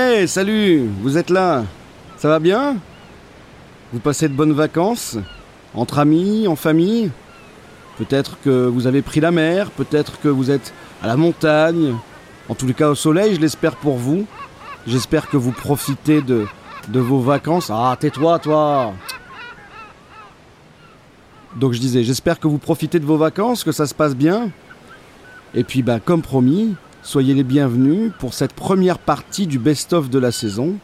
Hey, salut Vous êtes là Ça va bien? Vous passez de bonnes vacances? Entre amis, en famille? Peut-être que vous avez pris la mer, peut-être que vous êtes à la montagne, en tous les cas au soleil, je l'espère pour vous. J'espère que vous profitez de, vos vacances. Ah, tais-toi, toi Donc je disais, j'espère que vous profitez de vos vacances, que ça se passe bien. Et puis, bah, comme promis, soyez les bienvenus pour cette première partie du best-of de la saison.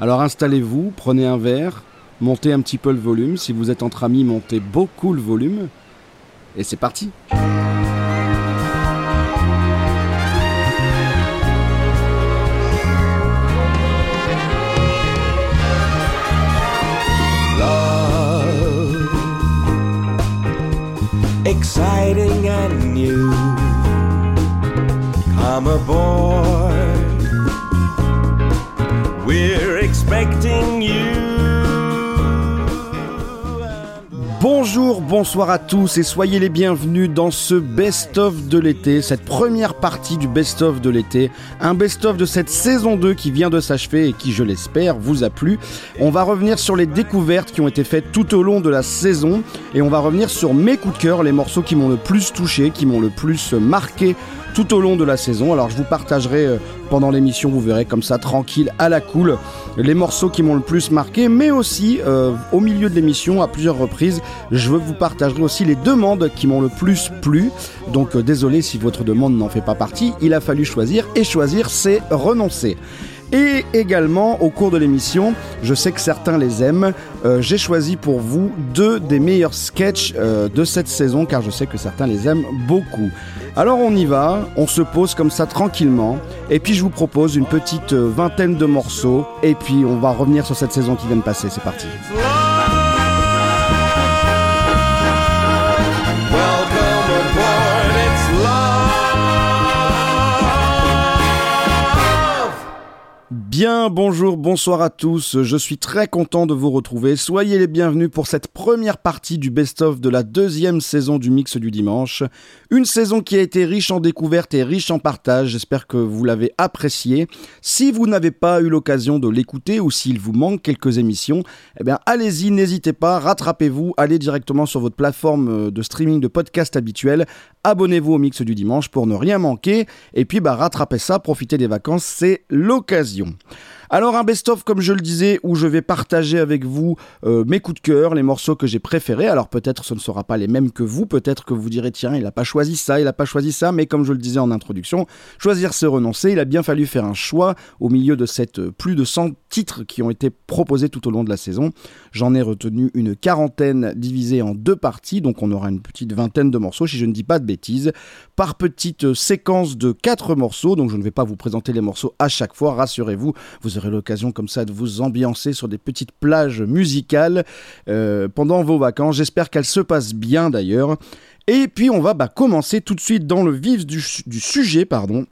Alors installez-vous, prenez un verre, montez un petit peu le volume. Si vous êtes entre amis, montez beaucoup le volume. Et c'est parti exciting and new. I'm a boy. We're expecting Bonjour, bonsoir à tous et soyez les bienvenus dans ce best-of de l'été, cette première partie du best-of de l'été, un best-of de cette saison 2 qui vient de s'achever et qui, je l'espère, vous a plu. On va revenir sur les découvertes qui ont été faites tout au long de la saison et on va revenir sur mes coups de cœur, les morceaux qui m'ont le plus touché, qui m'ont le plus marqué tout au long de la saison. Alors je vous partagerai euh, pendant l'émission, vous verrez comme ça tranquille à la cool les morceaux qui m'ont le plus marqué, mais aussi euh, au milieu de l'émission à plusieurs reprises, je vous partagerai aussi les demandes qui m'ont le plus plu. Donc euh, désolé si votre demande n'en fait pas partie, il a fallu choisir et choisir c'est renoncer. Et également, au cours de l'émission, je sais que certains les aiment, euh, j'ai choisi pour vous deux des meilleurs sketchs euh, de cette saison, car je sais que certains les aiment beaucoup. Alors on y va, on se pose comme ça tranquillement, et puis je vous propose une petite euh, vingtaine de morceaux, et puis on va revenir sur cette saison qui vient de passer, c'est parti. Bien, bonjour, bonsoir à tous. Je suis très content de vous retrouver. Soyez les bienvenus pour cette première partie du best-of de la deuxième saison du Mix du Dimanche. Une saison qui a été riche en découvertes et riche en partage. J'espère que vous l'avez appréciée. Si vous n'avez pas eu l'occasion de l'écouter ou s'il vous manque quelques émissions, eh bien, allez-y, n'hésitez pas, rattrapez-vous, allez directement sur votre plateforme euh, de streaming de podcast habituelle. Abonnez-vous au Mix du Dimanche pour ne rien manquer. Et puis, bah, rattrapez ça, profitez des vacances, c'est l'occasion. Alors un best-of comme je le disais où je vais partager avec vous euh, mes coups de cœur, les morceaux que j'ai préférés. Alors peut-être ce ne sera pas les mêmes que vous, peut-être que vous direz tiens il n'a pas choisi ça, il n'a pas choisi ça, mais comme je le disais en introduction, choisir c'est renoncer. Il a bien fallu faire un choix au milieu de cette euh, plus de 100 titres qui ont été proposés tout au long de la saison. J'en ai retenu une quarantaine divisée en deux parties, donc on aura une petite vingtaine de morceaux si je ne dis pas de bêtises, par petite séquence de quatre morceaux. Donc je ne vais pas vous présenter les morceaux à chaque fois, rassurez-vous, vous aurez l'occasion comme ça de vous ambiancer sur des petites plages musicales euh, pendant vos vacances. J'espère qu'elles se passent bien d'ailleurs. Et puis on va bah, commencer tout de suite dans le vif du, du sujet, pardon.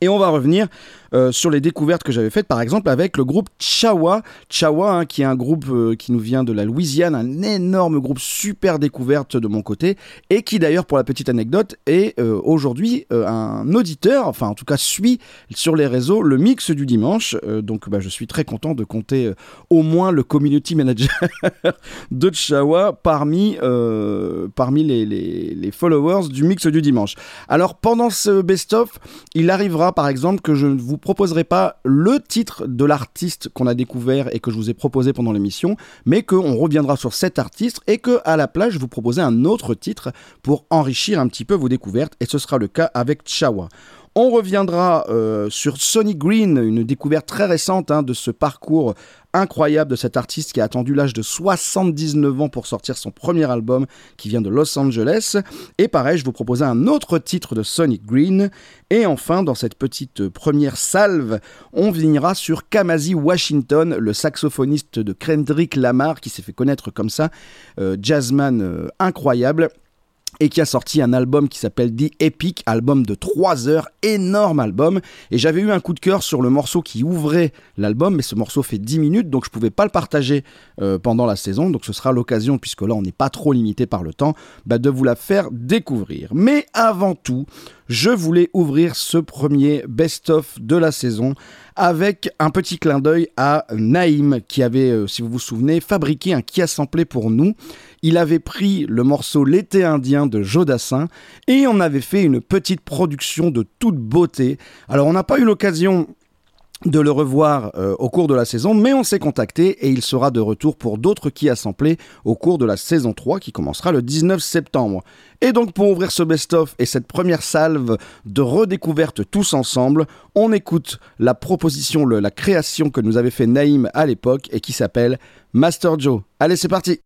Et on va revenir euh, sur les découvertes que j'avais faites, par exemple avec le groupe Chawa. Chawa, hein, qui est un groupe euh, qui nous vient de la Louisiane, un énorme groupe super découverte de mon côté, et qui d'ailleurs, pour la petite anecdote, est euh, aujourd'hui un auditeur, enfin en tout cas suit sur les réseaux le mix du dimanche. Donc bah, je suis très content de compter au moins le community manager de Chawa parmi, parmi les, les- followers du mix du dimanche. Alors pendant ce best-of, il arrivera par exemple que je vous proposerai pas le titre de l'artiste qu'on a découvert et que je vous ai proposé pendant l'émission, mais qu'on reviendra sur cet artiste et que à la place je vous proposer un autre titre pour enrichir un petit peu vos découvertes et ce sera le cas avec Chawa. On reviendra euh, sur Sonny Green, une découverte très récente hein, de ce parcours incroyable de cet artiste qui a attendu l'âge de 79 ans pour sortir son premier album qui vient de Los Angeles. Et pareil, je vous proposais un autre titre de Sonic Green. Et enfin, dans cette petite première salve, on finira sur Kamasi Washington, le saxophoniste de Kendrick Lamar qui s'est fait connaître comme ça, euh, jazzman euh, incroyable et qui a sorti un album qui s'appelle The Epic, album de 3 heures, énorme album. Et j'avais eu un coup de cœur sur le morceau qui ouvrait l'album, mais ce morceau fait 10 minutes, donc je pouvais pas le partager euh, pendant la saison. Donc ce sera l'occasion, puisque là on n'est pas trop limité par le temps, bah, de vous la faire découvrir. Mais avant tout, je voulais ouvrir ce premier best-of de la saison avec un petit clin d'œil à Naïm qui avait, euh, si vous vous souvenez, fabriqué un qui a samplé pour nous. Il avait pris le morceau L'été indien de Jodassin et on avait fait une petite production de toute beauté. Alors on n'a pas eu l'occasion de le revoir euh, au cours de la saison, mais on s'est contacté et il sera de retour pour d'autres qui a samplé au cours de la saison 3 qui commencera le 19 septembre. Et donc pour ouvrir ce best-of et cette première salve de redécouverte tous ensemble, on écoute la proposition, la création que nous avait fait Naïm à l'époque et qui s'appelle Master Joe. Allez c'est parti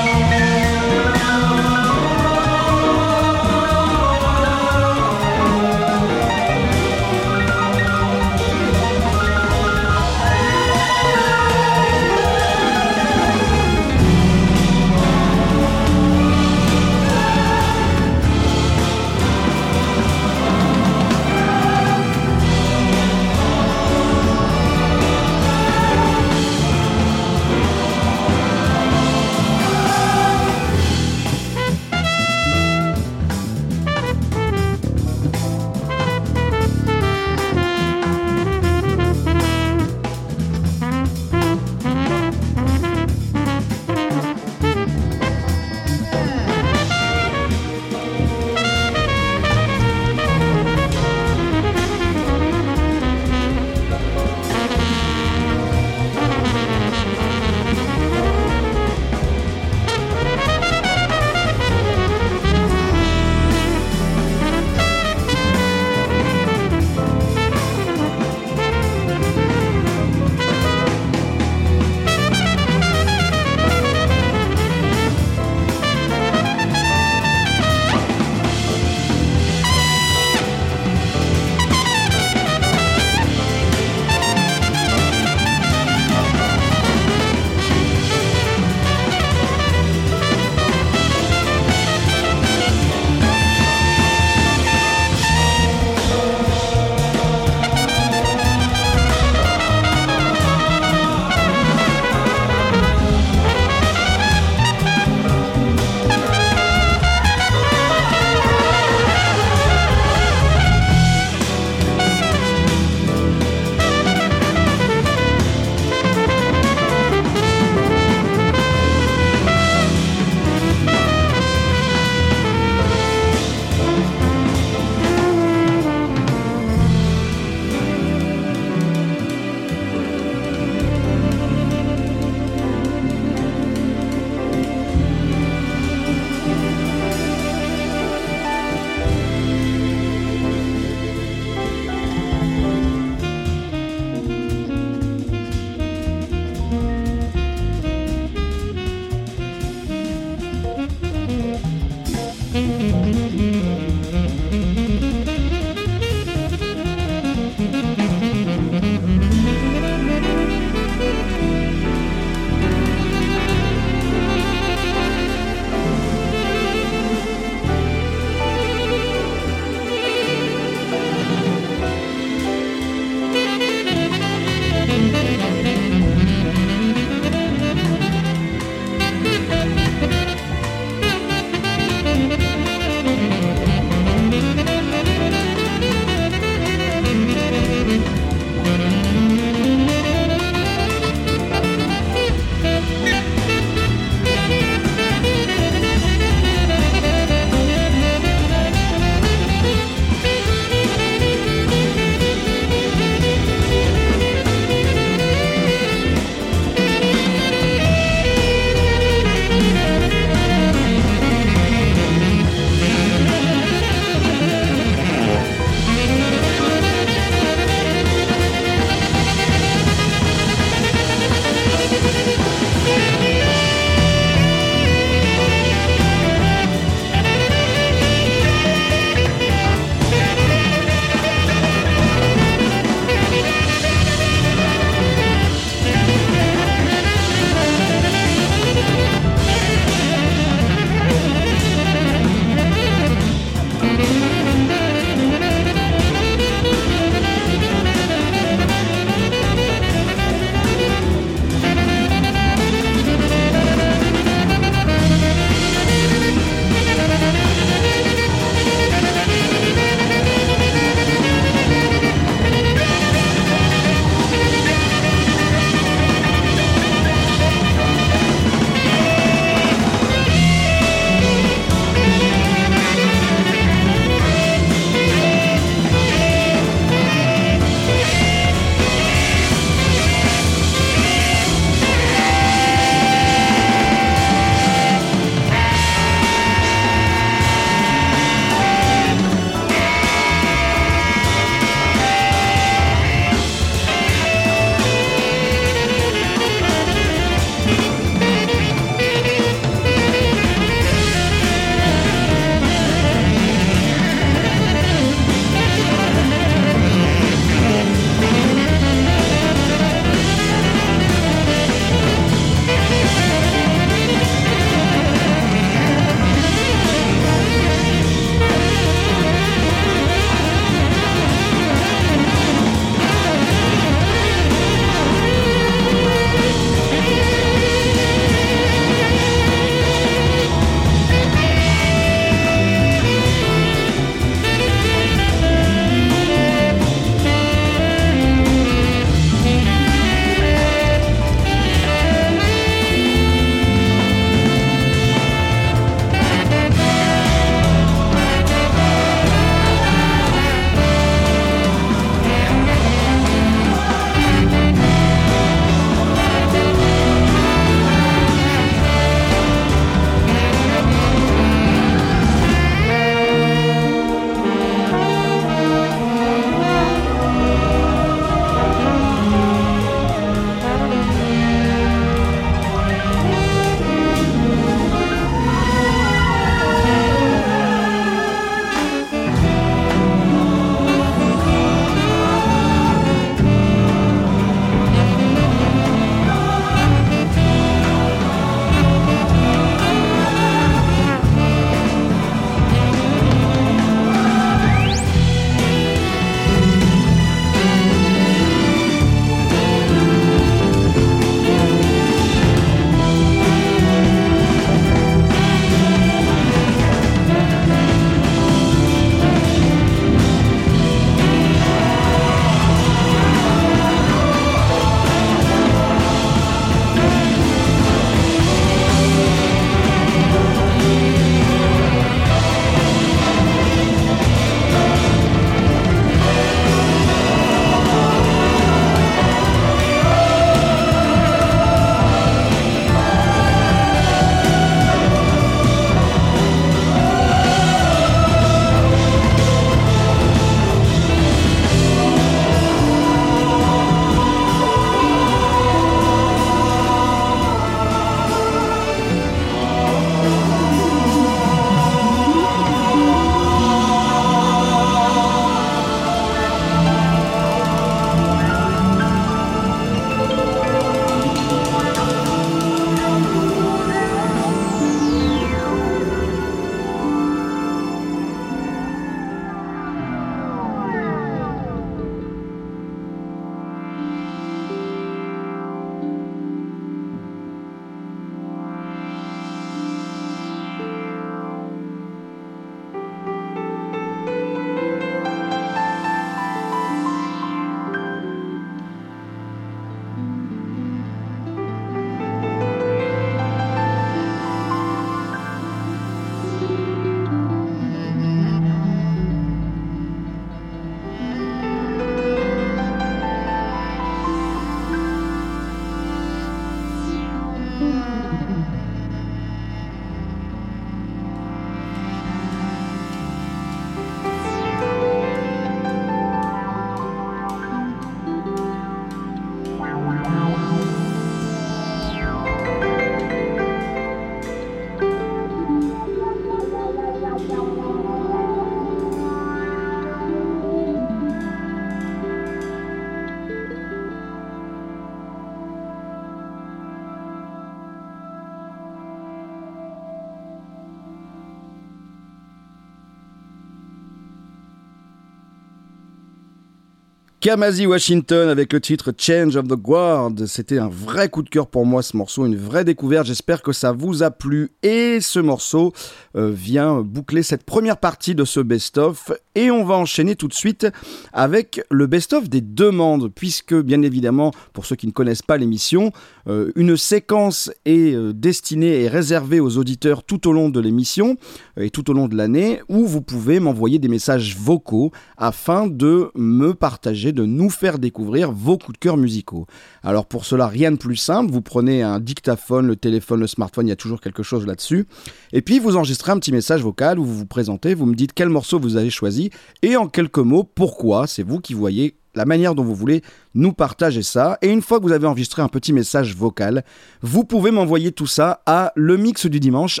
Kamasi Washington avec le titre Change of the Guard. C'était un vrai coup de cœur pour moi ce morceau, une vraie découverte. J'espère que ça vous a plu. Et ce morceau euh, vient boucler cette première partie de ce best-of. Et on va enchaîner tout de suite avec le best-of des demandes, puisque bien évidemment, pour ceux qui ne connaissent pas l'émission, euh, une séquence est euh, destinée et réservée aux auditeurs tout au long de l'émission et tout au long de l'année, où vous pouvez m'envoyer des messages vocaux afin de me partager de nous faire découvrir vos coups de cœur musicaux. Alors pour cela, rien de plus simple, vous prenez un dictaphone, le téléphone, le smartphone, il y a toujours quelque chose là-dessus, et puis vous enregistrez un petit message vocal où vous vous présentez, vous me dites quel morceau vous avez choisi, et en quelques mots, pourquoi, c'est vous qui voyez la manière dont vous voulez nous partager ça. Et une fois que vous avez enregistré un petit message vocal, vous pouvez m'envoyer tout ça à le mix du dimanche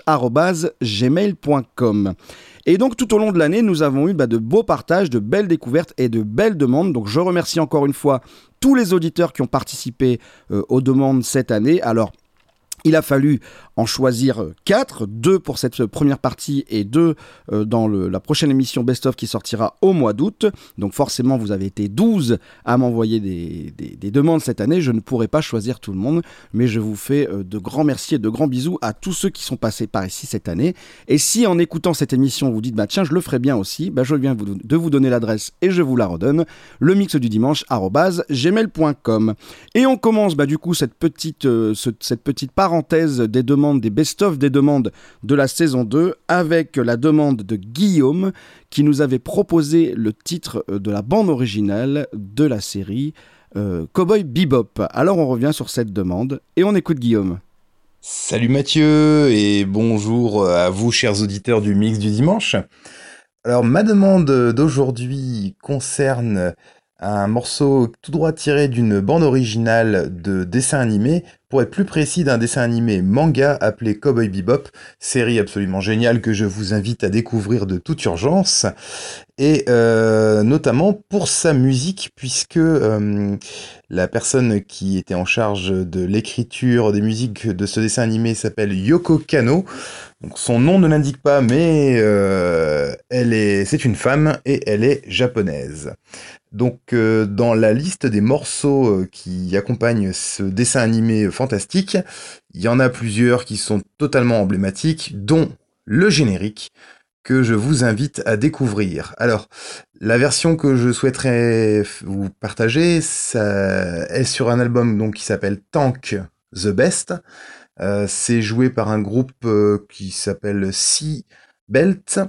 gmail.com. Et donc tout au long de l'année, nous avons eu bah, de beaux partages, de belles découvertes et de belles demandes. Donc je remercie encore une fois tous les auditeurs qui ont participé euh, aux demandes cette année. Alors il a fallu en choisir 4, 2 pour cette première partie et 2 euh, dans la prochaine émission Best of qui sortira au mois d'août. Donc forcément, vous avez été 12 à m'envoyer des, des, des, demandes cette année. Je ne pourrai pas choisir tout le monde, mais je vous fais euh, de grands merci et de grands bisous à tous ceux qui sont passés par ici cette année. Et si en écoutant cette émission, vous dites, bah tiens, je le ferai bien aussi, bah, je viens de vous donner l'adresse et je vous la redonne, le mix du dimanche gmail.com. Et on commence bah, du coup cette petite, euh, ce, cette petite parenthèse des demandes, des best-of des demandes de la saison 2 avec la demande de Guillaume qui nous avait proposé le titre de la bande originale de la série euh, Cowboy Bebop. Alors on revient sur cette demande et on écoute Guillaume. Salut Mathieu et bonjour à vous chers auditeurs du mix du dimanche. Alors ma demande d'aujourd'hui concerne un morceau tout droit tiré d'une bande originale de dessin animé, pour être plus précis d'un dessin animé manga appelé Cowboy Bebop, série absolument géniale que je vous invite à découvrir de toute urgence, et euh, notamment pour sa musique, puisque euh, la personne qui était en charge de l'écriture des musiques de ce dessin animé s'appelle Yoko Kano. Donc son nom ne l'indique pas, mais euh, elle est, c'est une femme et elle est japonaise. Donc dans la liste des morceaux qui accompagnent ce dessin animé il y en a plusieurs qui sont totalement emblématiques, dont le générique que je vous invite à découvrir. Alors, la version que je souhaiterais vous partager, ça est sur un album qui s'appelle Tank the Best. Euh, c'est joué par un groupe euh, qui s'appelle Sea Belt.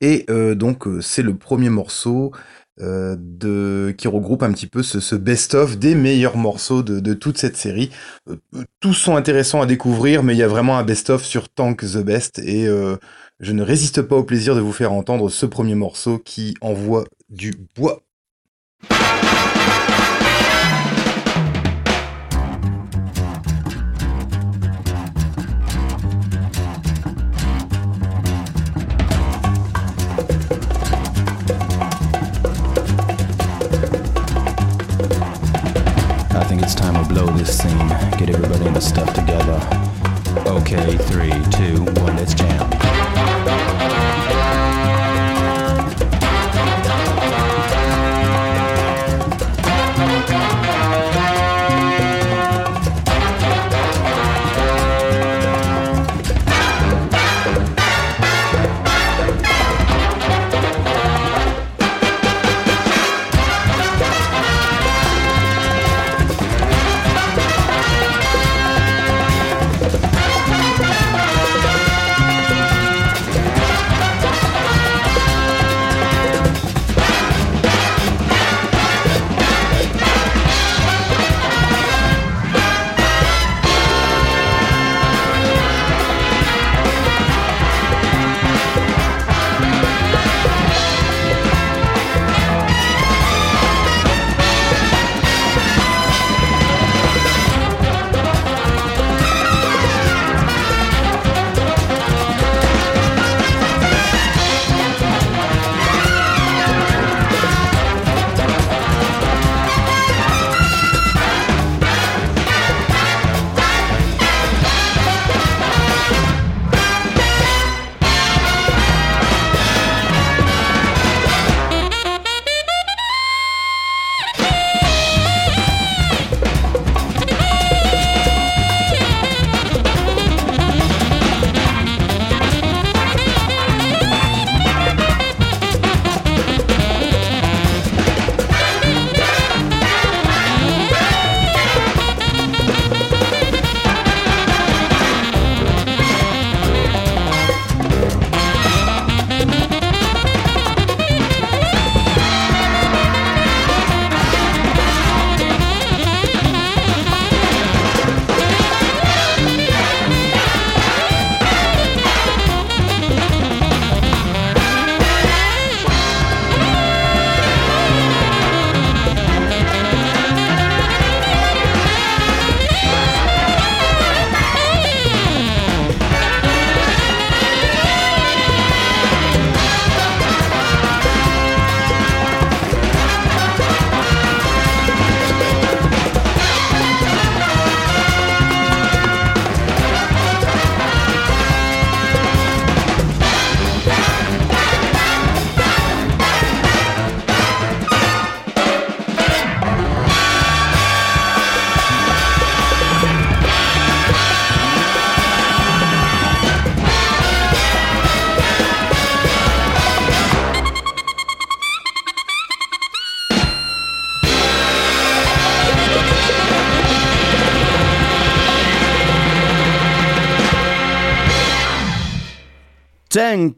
Et euh, donc c'est le premier morceau euh, de, qui regroupe un petit peu ce, best-of des meilleurs morceaux de, de toute cette série. Euh, tous sont intéressants à découvrir, mais il y a vraiment un best-of sur Tank the Best et euh, je ne résiste pas au plaisir de vous faire entendre ce premier morceau qui envoie du bois. Blow this scene. Get everybody in the stuff together. Okay, three, two, one, let's jam.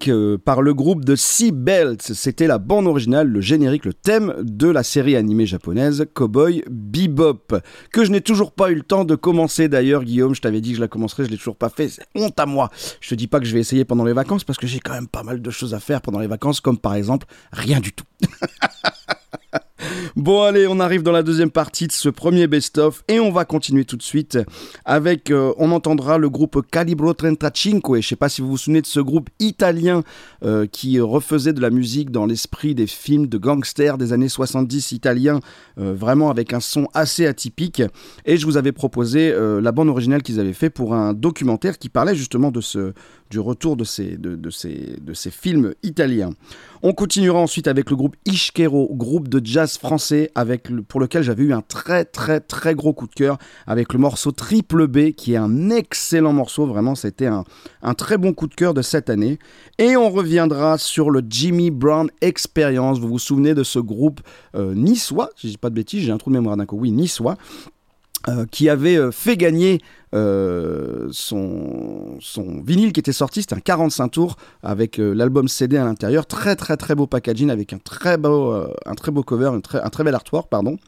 Euh, par le groupe de Sea Belts. C'était la bande originale, le générique, le thème de la série animée japonaise Cowboy Bebop, que je n'ai toujours pas eu le temps de commencer d'ailleurs, Guillaume. Je t'avais dit que je la commencerais, je l'ai toujours pas fait. C'est honte à moi. Je te dis pas que je vais essayer pendant les vacances parce que j'ai quand même pas mal de choses à faire pendant les vacances, comme par exemple rien du tout. Bon allez, on arrive dans la deuxième partie de ce premier best-of et on va continuer tout de suite avec, euh, on entendra le groupe Calibro 35 et je sais pas si vous vous souvenez de ce groupe italien euh, qui refaisait de la musique dans l'esprit des films de gangsters des années 70 italiens, euh, vraiment avec un son assez atypique. Et je vous avais proposé la bande originale qu'ils avaient fait pour un documentaire qui parlait justement de ce, du retour de ces, de, ces, de ces films italiens. On continuera ensuite avec le groupe Ishkero, groupe de jazz français avec pour lequel j'avais eu un très très très gros coup de cœur avec le morceau Triple B qui est un excellent morceau, vraiment c'était un, un très bon coup de cœur de cette année. Et on reviendra sur le Jimmy Brown Experience, vous vous souvenez de ce groupe euh, niçois, si je dis pas de bêtises, j'ai un trou de mémoire d'un coup, oui, niçois, euh, qui avait euh, fait gagner euh, son, vinyle qui était sorti, c'était un 45 tours avec l'album CD à l'intérieur, très très très beau packaging avec un très beau, un très beau cover, un très, un très bel artwork, pardon,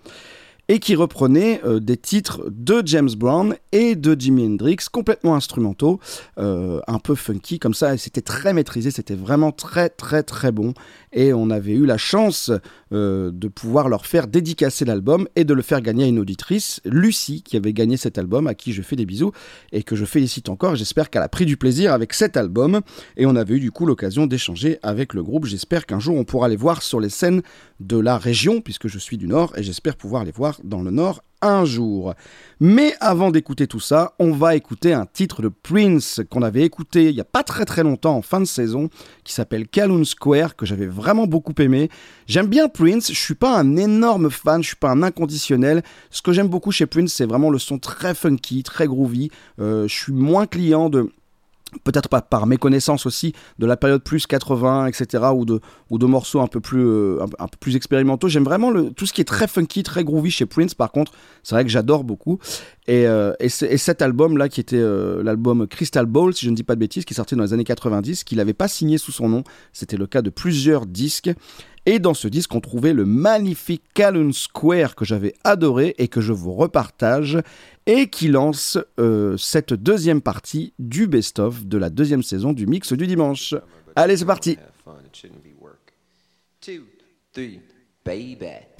et qui reprenait des titres de James Brown et de Jimi Hendrix, complètement instrumentaux, un peu funky comme ça, et c'était très maîtrisé, c'était vraiment très très très bon, et on avait eu la chance euh, de pouvoir leur faire dédicacer l'album et de le faire gagner à une auditrice, Lucie, qui avait gagné cet album, à qui je fais des bisous et que je félicite encore. J'espère qu'elle a pris du plaisir avec cet album et on avait eu du coup l'occasion d'échanger avec le groupe. J'espère qu'un jour on pourra les voir sur les scènes de la région, puisque je suis du Nord et j'espère pouvoir les voir dans le Nord un jour. Mais avant d'écouter tout ça, on va écouter un titre de Prince qu'on avait écouté il n'y a pas très très longtemps en fin de saison, qui s'appelle Calhoun Square, que j'avais vraiment beaucoup aimé. J'aime bien Prince, je suis pas un énorme fan, je suis pas un inconditionnel. Ce que j'aime beaucoup chez Prince, c'est vraiment le son très funky, très groovy. Euh, je suis moins client de peut-être pas par méconnaissance aussi de la période plus 80 etc ou de ou de morceaux un peu plus euh, un, peu plus expérimentaux. J'aime vraiment tout ce qui est très funky très groovy chez Prince par contre. C'est vrai que j'adore beaucoup. Et, euh, et cet album là qui était euh, l'album Crystal Ball si je ne dis pas de bêtises qui est sorti dans les années 90 qu'il n'avait pas signé sous son nom. C'était le cas de plusieurs disques et dans ce disque, on trouvait le magnifique Calhoun Square que j'avais adoré et que je vous repartage et qui lance euh, cette deuxième partie du best-of de la deuxième saison du mix du dimanche. Allez, c'est parti. Two, three, baby.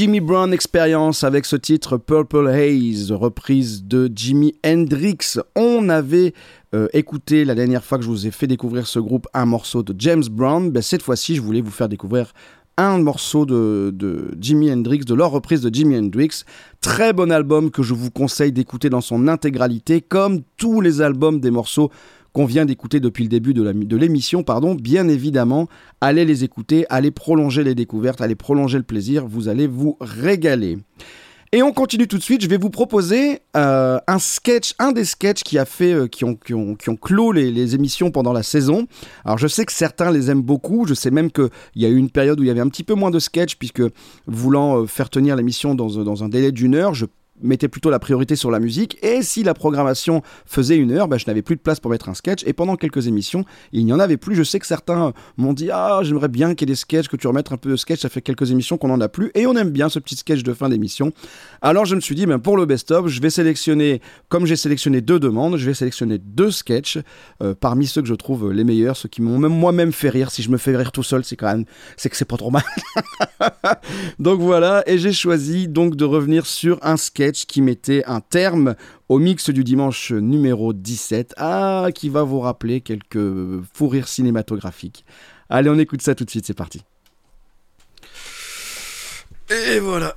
Jimmy Brown Experience avec ce titre Purple Haze, reprise de Jimi Hendrix. On avait euh, écouté la dernière fois que je vous ai fait découvrir ce groupe un morceau de James Brown. Ben, cette fois-ci, je voulais vous faire découvrir un morceau de, de Jimi Hendrix, de leur reprise de Jimi Hendrix. Très bon album que je vous conseille d'écouter dans son intégralité, comme tous les albums des morceaux qu'on vient d'écouter depuis le début de l'émission, pardon, bien évidemment, allez les écouter, allez prolonger les découvertes, allez prolonger le plaisir, vous allez vous régaler. Et on continue tout de suite. Je vais vous proposer euh, un sketch, un des sketchs qui a fait, euh, qui ont, qui clos les, les émissions pendant la saison. Alors je sais que certains les aiment beaucoup. Je sais même qu'il y a eu une période où il y avait un petit peu moins de sketchs puisque voulant euh, faire tenir l'émission dans, dans un délai d'une heure, je mettais plutôt la priorité sur la musique et si la programmation faisait une heure, bah, je n'avais plus de place pour mettre un sketch et pendant quelques émissions, il n'y en avait plus. Je sais que certains m'ont dit ah j'aimerais bien qu'il y ait des sketchs, que tu remettes un peu de sketch, ça fait quelques émissions qu'on n'en a plus et on aime bien ce petit sketch de fin d'émission. Alors je me suis dit ben, pour le best-of, je vais sélectionner, comme j'ai sélectionné deux demandes, je vais sélectionner deux sketchs euh, parmi ceux que je trouve les meilleurs, ceux qui m'ont même moi-même fait rire. Si je me fais rire tout seul, c'est quand même, c'est que c'est pas trop mal. donc voilà, et j'ai choisi donc de revenir sur un sketch qui mettait un terme au mix du dimanche numéro 17, ah, qui va vous rappeler quelques fous rires cinématographiques. Allez, on écoute ça tout de suite, c'est parti. Et voilà.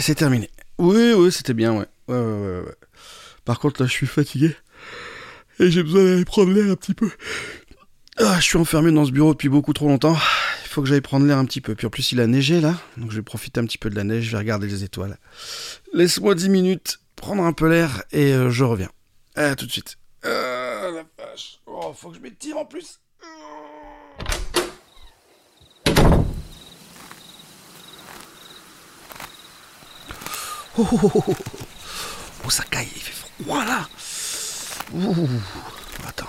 C'est terminé. Oui, oui, c'était bien. Par contre, là, je suis fatigué. Et j'ai besoin d'aller prendre l'air un petit peu. Ah, je suis enfermé dans ce bureau depuis beaucoup trop longtemps. Faut que j'aille prendre l'air un petit peu. Puis en plus, il a neigé là. Donc je vais profiter un petit peu de la neige. Je vais regarder les étoiles. Laisse-moi 10 minutes, prendre un peu l'air et euh, je reviens. À tout de suite. Ah, la vache. Oh, faut que je m'étire en plus. Oh, oh, oh, oh, oh. Oh, ça caille, il fait froid là. Ouh. Attends.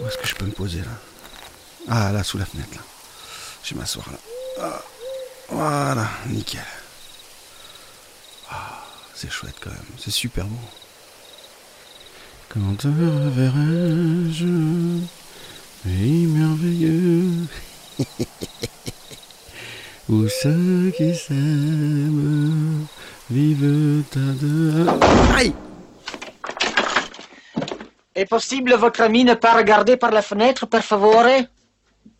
Où est-ce que je peux me poser là? Ah, là, sous la fenêtre là. Je vais m'asseoir là. Ah, voilà, nickel. Ah, c'est chouette quand même, c'est super beau. Quand te reverrai-je Pays merveilleux? Où ceux qui s'aiment vivent à deux. Aïe È possibile votre ami ne pas regarder par la fenêtre, per favore?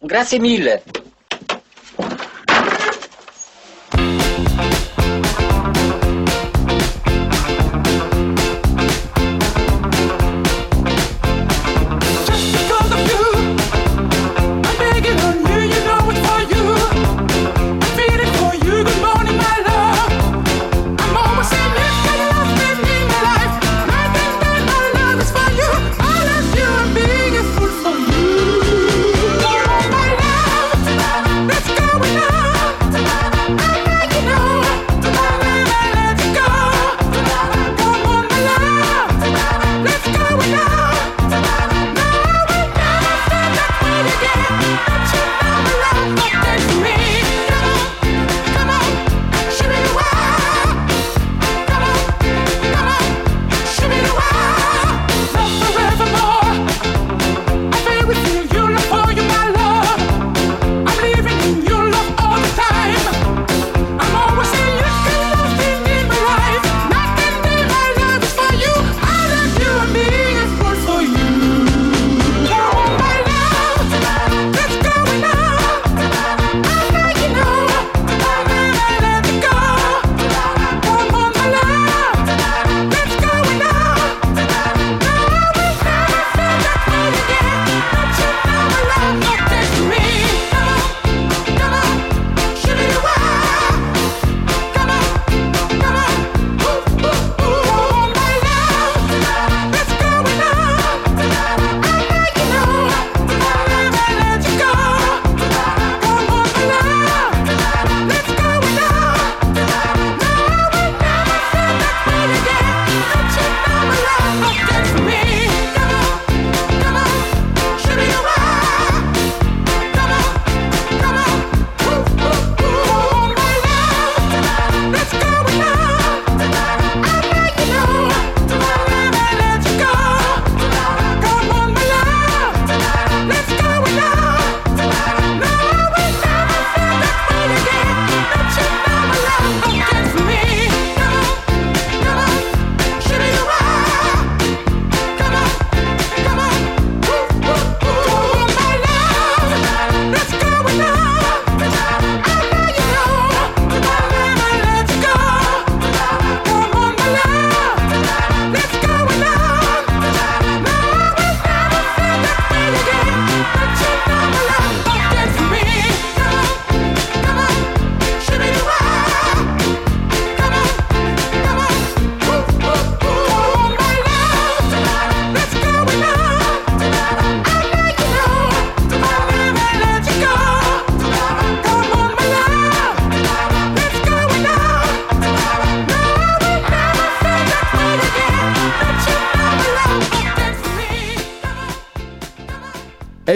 Grazie mille.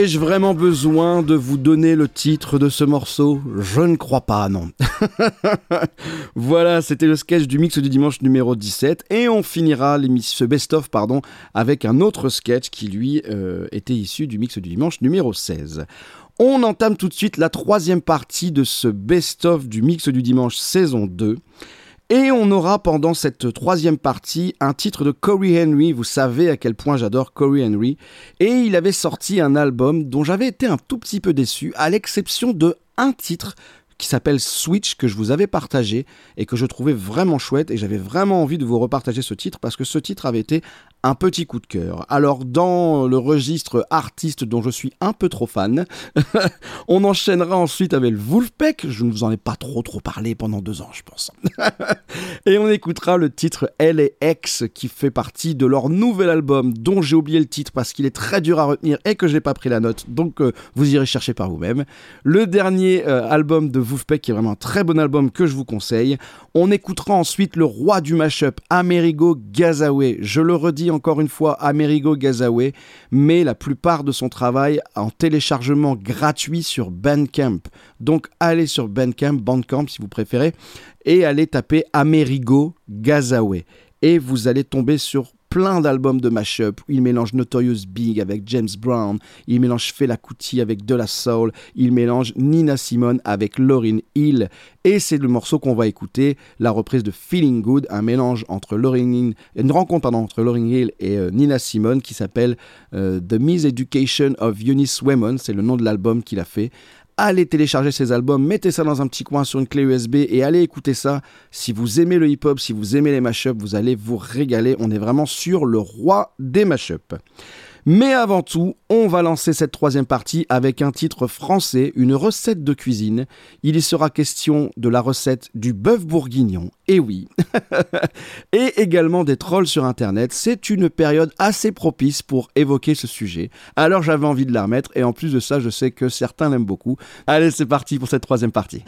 Ai-je vraiment besoin de vous donner le titre de ce morceau? Je ne crois pas, non. voilà, c'était le sketch du mix du dimanche numéro 17 et on finira ce best-of pardon, avec un autre sketch qui lui euh, était issu du mix du dimanche numéro 16. On entame tout de suite la troisième partie de ce best-of du mix du dimanche saison 2. Et on aura pendant cette troisième partie un titre de Corey Henry. Vous savez à quel point j'adore Corey Henry. Et il avait sorti un album dont j'avais été un tout petit peu déçu, à l'exception de un titre qui s'appelle Switch que je vous avais partagé et que je trouvais vraiment chouette et j'avais vraiment envie de vous repartager ce titre parce que ce titre avait été un petit coup de cœur. Alors dans le registre artiste dont je suis un peu trop fan, on enchaînera ensuite avec le Wolfpack, je ne vous en ai pas trop trop parlé pendant deux ans je pense. et on écoutera le titre LAX qui fait partie de leur nouvel album dont j'ai oublié le titre parce qu'il est très dur à retenir et que j'ai pas pris la note, donc euh, vous irez chercher par vous-même. Le dernier euh, album de Wolfpack qui est vraiment un très bon album que je vous conseille. On écoutera ensuite le roi du mashup, Amerigo Gazaway. Je le redis encore une fois, Amerigo Gazaway, mais la plupart de son travail en téléchargement gratuit sur Bandcamp. Donc allez sur Bandcamp, Bandcamp si vous préférez, et allez taper Amerigo Gazaway. Et vous allez tomber sur plein d'albums de mashup. Il mélange Notorious Big avec James Brown, il mélange Fela Kuti avec De La Soul, il mélange Nina Simone avec Lauryn Hill. Et c'est le morceau qu'on va écouter, la reprise de Feeling Good, un mélange entre Lauryn Hill, une rencontre pardon, entre Lauryn Hill et euh, Nina Simone qui s'appelle euh, The Miseducation of Eunice Wemon, c'est le nom de l'album qu'il a fait. Allez télécharger ces albums, mettez ça dans un petit coin sur une clé USB et allez écouter ça. Si vous aimez le hip-hop, si vous aimez les mashups, vous allez vous régaler. On est vraiment sur le roi des mashups. Mais avant tout, on va lancer cette troisième partie avec un titre français, une recette de cuisine. Il y sera question de la recette du bœuf bourguignon. Et oui. et également des trolls sur Internet. C'est une période assez propice pour évoquer ce sujet. Alors j'avais envie de la remettre et en plus de ça, je sais que certains l'aiment beaucoup. Allez, c'est parti pour cette troisième partie.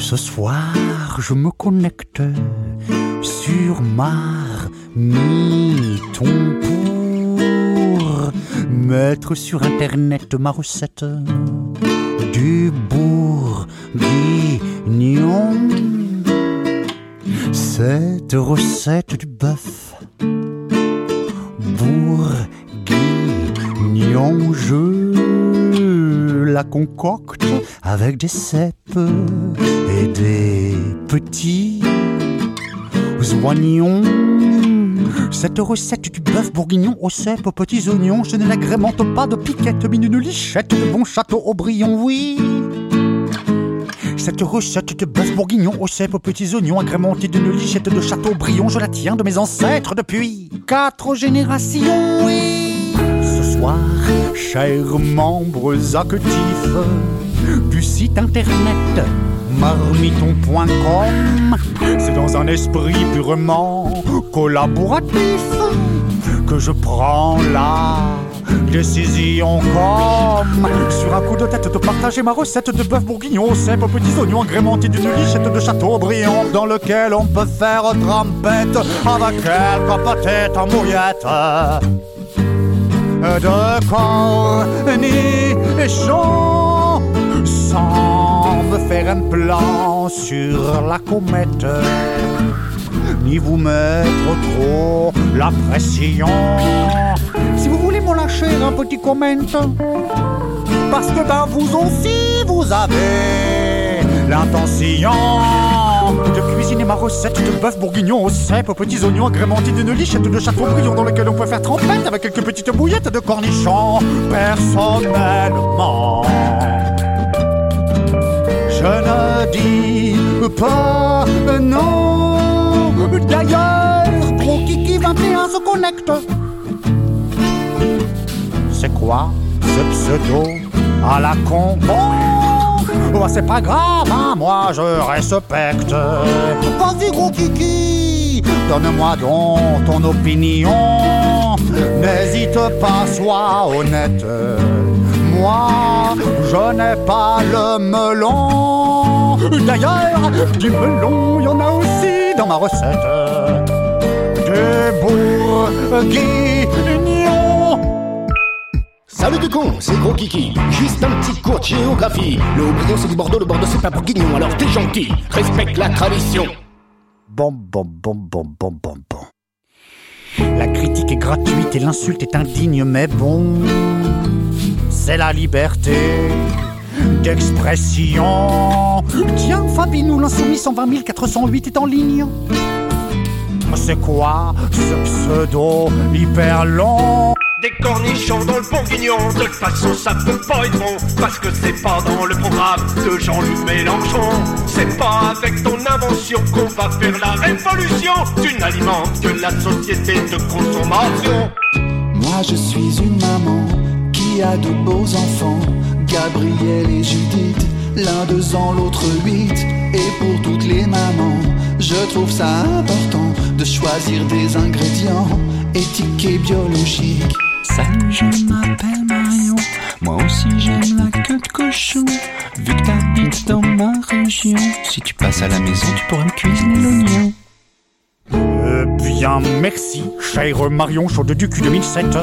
Ce soir, je me connecte sur Marmiton pour mettre sur internet ma recette du bourguignon. Cette recette du bœuf bourguignon, je la concocte avec des cèpes des petits oignons. Cette recette du bœuf bourguignon aux cèpes, aux petits oignons, je ne l'agrémente pas de piquettes, mais d'une lichette de bon château Aubryon, oui. Cette recette de bœuf bourguignon aux cèpes, aux petits oignons, agrémentée d'une lichette de château Aubryon, je la tiens de mes ancêtres depuis quatre générations, oui. Ce soir, chers membres actifs du site internet marmiton.com, c'est dans un esprit purement collaboratif que je prends la décision comme sur un coup de tête de partager ma recette de bœuf bourguignon aux cèpes, aux petits oignons agrémentés d'une lichette de Châteaubriand dans lequel on peut faire trempette avec quelques patates en mouillette de cornichons sans me faire un plan sur la comète ni vous mettre trop la pression. Si vous voulez m'en lâcher un petit comment, parce que ben vous aussi vous avez l'intention de cuisiner ma recette de bœuf bourguignon aux cèpes, aux petits oignons agrémentés d'une lichette de châteaubriand dans lequel on peut faire trempette avec quelques petites bouillettes de cornichons. Personnellement, je ne dis pas non. D'ailleurs, Kiki 21 se connecte. C'est quoi ce pseudo à la con Bon, oh, c'est pas grave, hein, moi je respecte. Vas-y, gros Kiki, donne-moi donc ton opinion. N'hésite pas, sois honnête. Moi, je n'ai pas le melon. D'ailleurs, du melon, il y en a aussi dans ma recette. Des bourguignons. Salut du con, c'est Gros Kiki. Juste un petit cours de géographie. Le Haut-Brion, c'est du Bordeaux, le Bordeaux, c'est pas bourguignon. Alors t'es gentil, respecte la tradition. Bon, bon, bon, bon, bon, bon, bon. La critique est gratuite et l'insulte est indigne, mais bon, c'est la liberté d'expression. Tiens, Fabinou, l'insoumis 120 408 est en ligne. C'est quoi ce pseudo hyper long Des cornichons dans le bourguignon, de toute façon ça peut pas être bon, parce que c'est pas dans le programme de Jean-Luc Mélenchon. C'est pas avec ton invention qu'on va faire la révolution. Tu n'alimentes que la société de consommation. Moi je suis une maman qui a de beaux enfants, Gabriel et Judith, l'un deux ans, l'autre huit. Et pour toutes les mamans, je trouve ça important de choisir des ingrédients éthiques et biologiques. Salut, je m'appelle Marion. Moi aussi j'aime la queue de cochon. Vu que t'habites dans ma région, si tu passes à la maison, tu pourrais me cuisiner l'oignon. Eh bien, merci, cher Marion Chaude du cul 2007.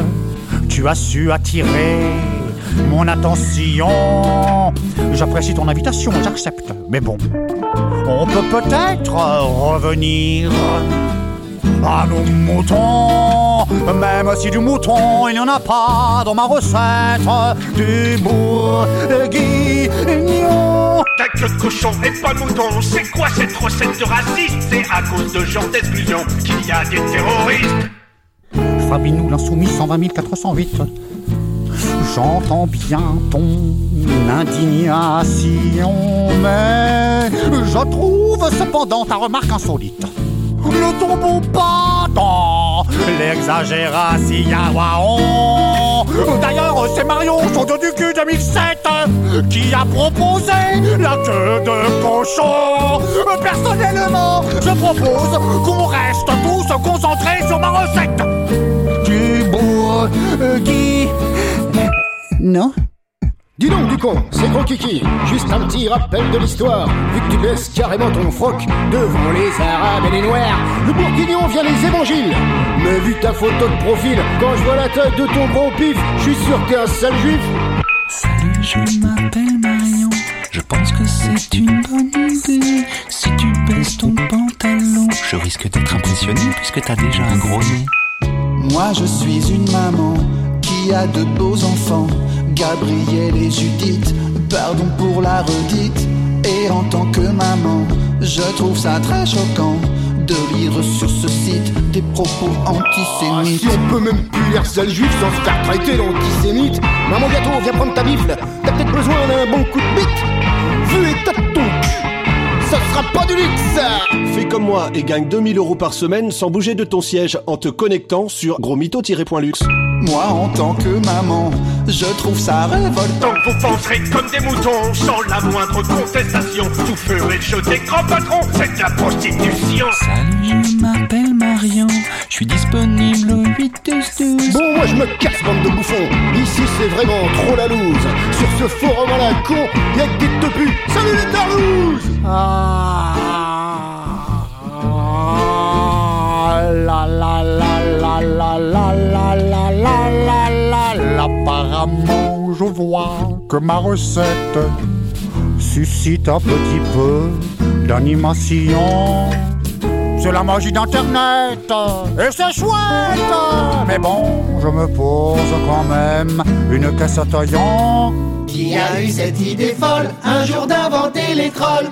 Tu as su attirer mon attention. J'apprécie ton invitation, j'accepte. Mais bon, on peut peut-être revenir à nos moutons. Même si du mouton, il n'y en a pas dans ma recette. Du bourguignon. Ta queue de cochon et pas mouton, c'est quoi cette recette de raciste? C'est à cause de genre d'exclusion qu'il y a des terroristes. Fabinou l'insoumis 120 408. J'entends bien ton indignation, mais je trouve cependant ta remarque insolite. Ne tombons pas dans l'exagération. D'ailleurs, c'est Marion, chaude du cul 2007, qui a proposé la queue de cochon. Personnellement, je propose qu'on reste tous concentrés sur ma recette. Non Dis donc du con, c'est Gros Kiki. Juste un petit rappel de l'histoire. Vu que tu baisses carrément ton froc devant les Arabes et les Noirs, le bourguignon vient les évangiles. Mais vu ta photo de profil, quand je vois la taille de ton gros pif, je suis sûr que t'es un sale juif. Salut, je m'appelle Marion. Je pense que c'est une bonne idée. Si tu baisses ton pantalon, je risque d'être impressionné puisque t'as déjà un gros nez. Moi je suis une maman qui a de beaux enfants, Gabriel et Judith, pardon pour la redite. Et en tant que maman, je trouve ça très choquant de lire sur ce site des propos antisémites. Si on peut même plus lire sale juif sans se faire traiter d'antisémite, maman gâteau, viens prendre ta bifle. T'as peut-être besoin d'un bon coup de bite. Vu état de ton sera pas du luxe, Fais comme moi et gagne 2000 euros par semaine sans bouger de ton siège en te connectant sur grosmito-luxe. Moi en tant que maman, je trouve ça révoltant. Vous penserez comme des moutons sans la moindre contestation. Vous ferez jeter grand patron, c'est de la prostitution. Salut, je m'appelle Marion. Je suis disponible au 8 12 12. Bon, moi je me casse, bande de bouffons. Ici c'est vraiment trop la loose. Sur ce forum à la con, y'a que des topus. Salut les Ah, la la la la la la la la la la la apparemment je vois que ma recette suscite un petit peu d'animation. C'est la magie d'internet et c'est chouette. Mais bon, je me pose quand même une cassette taillant. Qui a eu cette idée folle un jour d'inventer les trolls?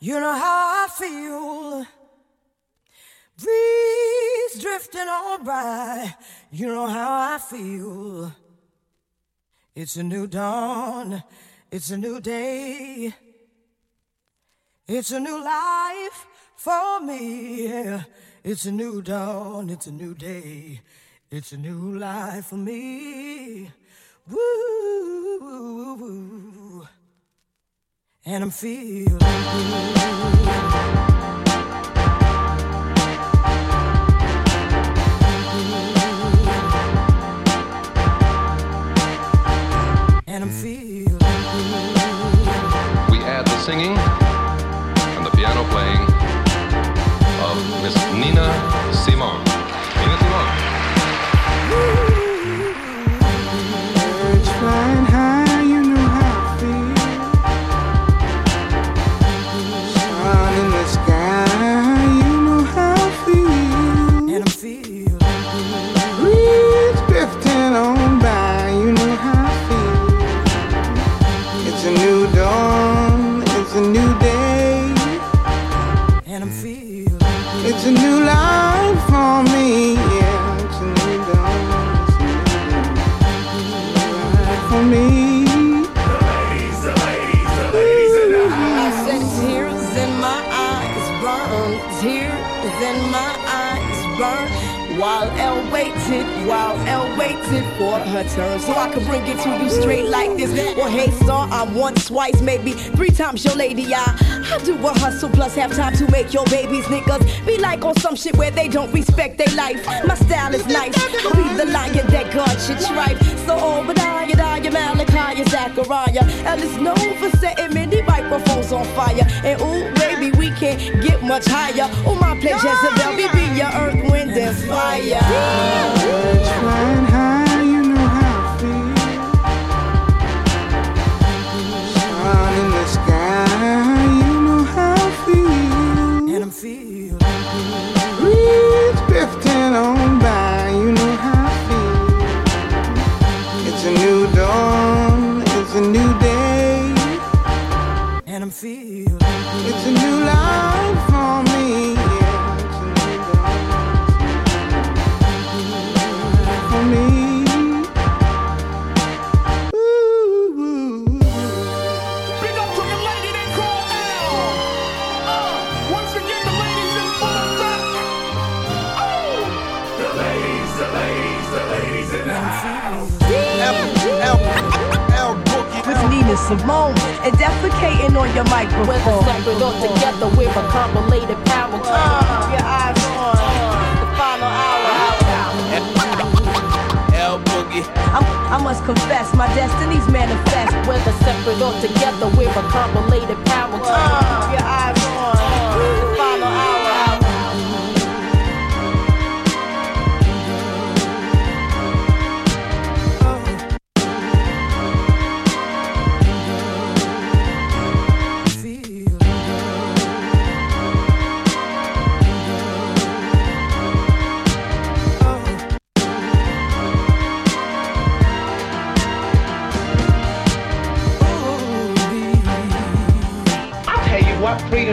You know how I feel. Breeze drifting on by, you know how I feel. It's a new dawn, it's a new day. It's a new life for me. It's a new dawn, it's a new day. It's a new life for me. Woo, woo, woo. And I'm feeling good. We add the singing and the piano playing of Miss Nina her turn, so I could bring it to you straight like this. Well, hey, star, I'm once, twice, maybe three times your lady. I, I do a hustle plus have time to make your babies niggas be like on some shit where they don't respect their life. My style is nice, I'll be the lion that God should tripe. So Obadiah, Daya, Malachi, Zachariah, Elle is known for setting many microphones on fire. And ooh, baby, we can't get much higher. Oh, my place, Jezebel, we be your earth, wind, and fire. Birds Simone and defecating on your microphone. Whether separate or together, we're a compilated power. Uh, your eyes on the final hour. L Boogie. I'm, I must confess, my destinies manifest. Whether separate or together, we're a compilated power. Uh, your eyes on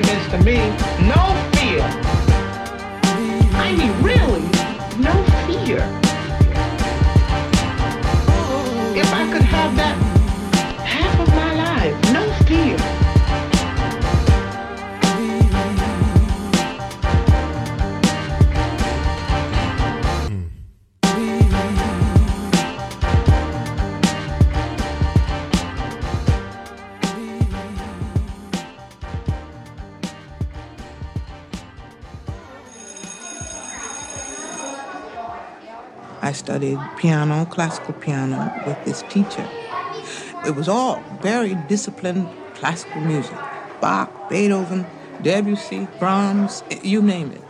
to me. No I studied piano, classical piano, with this teacher. It was all very disciplined classical music Bach, Beethoven, Debussy, Brahms, you name it.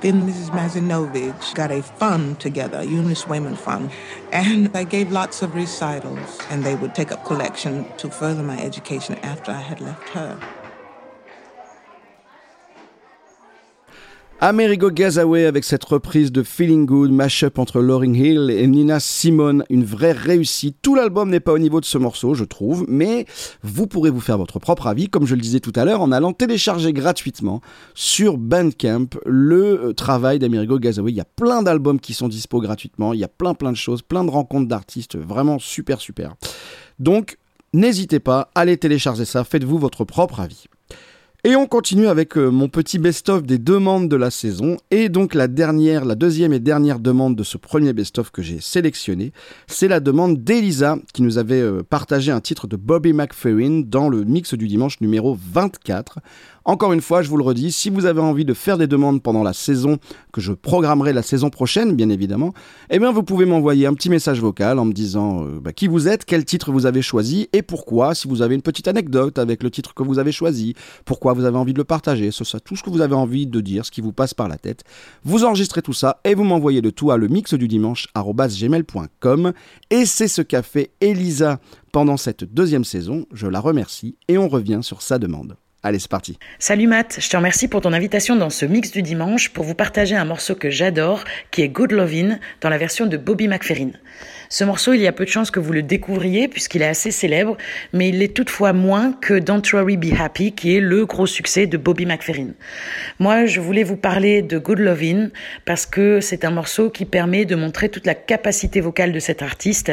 Then Mrs. Mazinovich got a fund together, Eunice Wayman Fund, and I gave lots of recitals, and they would take up collection to further my education after I had left her. Amerigo Gazaway avec cette reprise de Feeling Good, mashup entre Lauryn Hill et Nina Simone, une vraie réussite. Tout l'album n'est pas au niveau de ce morceau, je trouve, mais vous pourrez vous faire votre propre avis, comme je le disais tout à l'heure, en allant télécharger gratuitement sur Bandcamp le euh, travail d'Amerigo Gazaway. Il y a plein d'albums qui sont dispo gratuitement, il y a plein plein de choses, plein de rencontres d'artistes, vraiment super super. Donc, n'hésitez pas, allez télécharger ça, faites-vous votre propre avis. Et on continue avec euh, mon petit best-of des demandes de la saison. Et donc la deuxième et dernière demande de ce premier best-of que j'ai sélectionné, c'est la demande d'Elisa qui nous avait euh, partagé un titre de Bobby McFerrin dans le mix du dimanche numéro 24. Encore une fois, je vous le redis, si vous avez envie de faire des demandes pendant la saison que je programmerai la saison prochaine, bien évidemment, eh bien vous pouvez m'envoyer un petit message vocal en me disant euh, bah, qui vous êtes, quel titre vous avez choisi et pourquoi, si vous avez une petite anecdote avec le titre que vous avez choisi, pourquoi vous avez envie de le partager, ce, ça, tout ce que vous avez envie de dire, ce qui vous passe par la tête. Vous enregistrez tout ça et vous m'envoyez le tout à le mix du dimanche et c'est ce qu'a fait Elisa pendant cette deuxième saison. Je la remercie et on revient sur sa demande. Allez, c'est parti. Salut Matt, je te remercie pour ton invitation dans ce mix du dimanche pour vous partager un morceau que j'adore, qui est Good Lovin' dans la version de Bobby McFerrin. Ce morceau, il y a peu de chances que vous le découvriez puisqu'il est assez célèbre, mais il l'est toutefois moins que Don't Worry Be Happy, qui est le gros succès de Bobby McFerrin. Moi, je voulais vous parler de Good Lovin' parce que c'est un morceau qui permet de montrer toute la capacité vocale de cet artiste,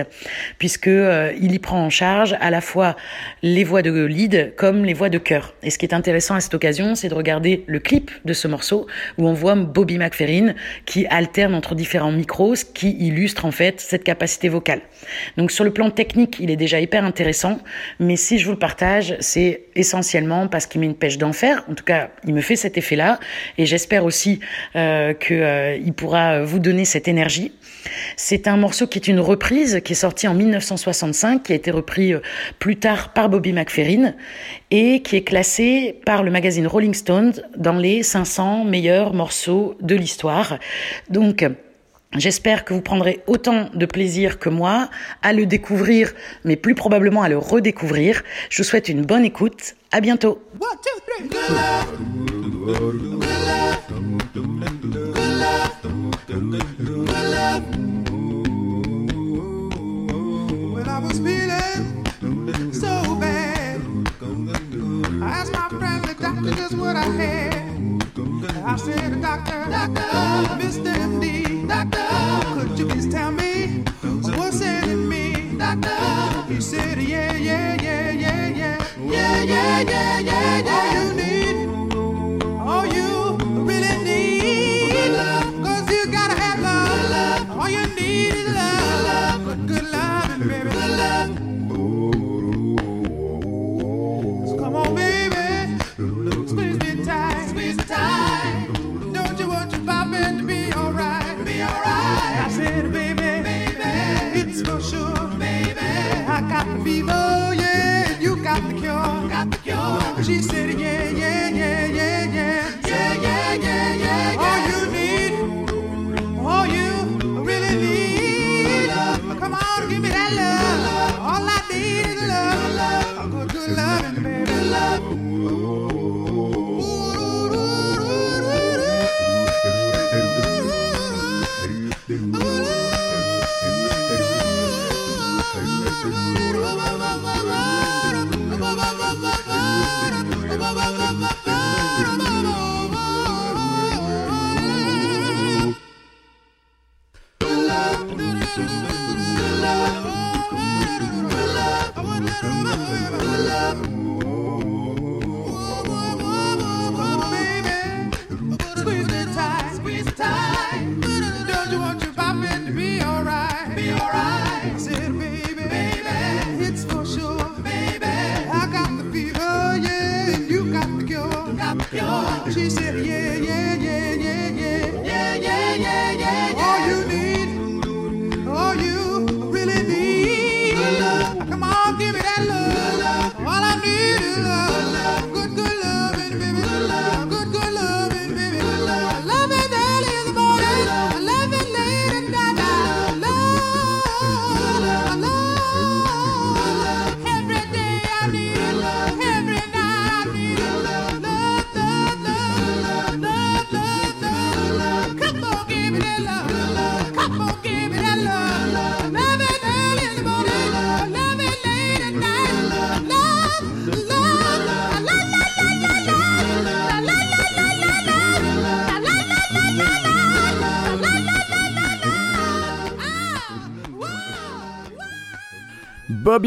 puisque euh, il y prend en charge à la fois les voix de lead comme les voix de chœur. Et ce qui est intéressant à cette occasion, c'est de regarder le clip de ce morceau où on voit Bobby McFerrin qui alterne entre différents micros, ce qui illustre en fait cette capacité vocale. Donc sur le plan technique, il est déjà hyper intéressant, mais si je vous le partage, c'est essentiellement parce qu'il met une pêche d'enfer. En tout cas, il me fait cet effet-là, et j'espère aussi euh, qu'il pourra vous donner cette énergie. C'est un morceau qui est une reprise, qui est sorti en 1965, qui a été repris euh, plus tard par Bobby McFerrin et qui est classé par le magazine Rolling Stone dans les 500 meilleurs morceaux de l'histoire. Donc, J'espère que vous prendrez autant de plaisir que moi à le découvrir, mais plus probablement à le redécouvrir. Je vous souhaite une bonne écoute. À bientôt. I said, Doctor, Doctor, Mr. Doctor, could you please tell me what's in me? Doctor, he said, Yeah, yeah, yeah, yeah, yeah, yeah, yeah, yeah, yeah, yeah. You need, all you really need, cause you gotta have love. All you need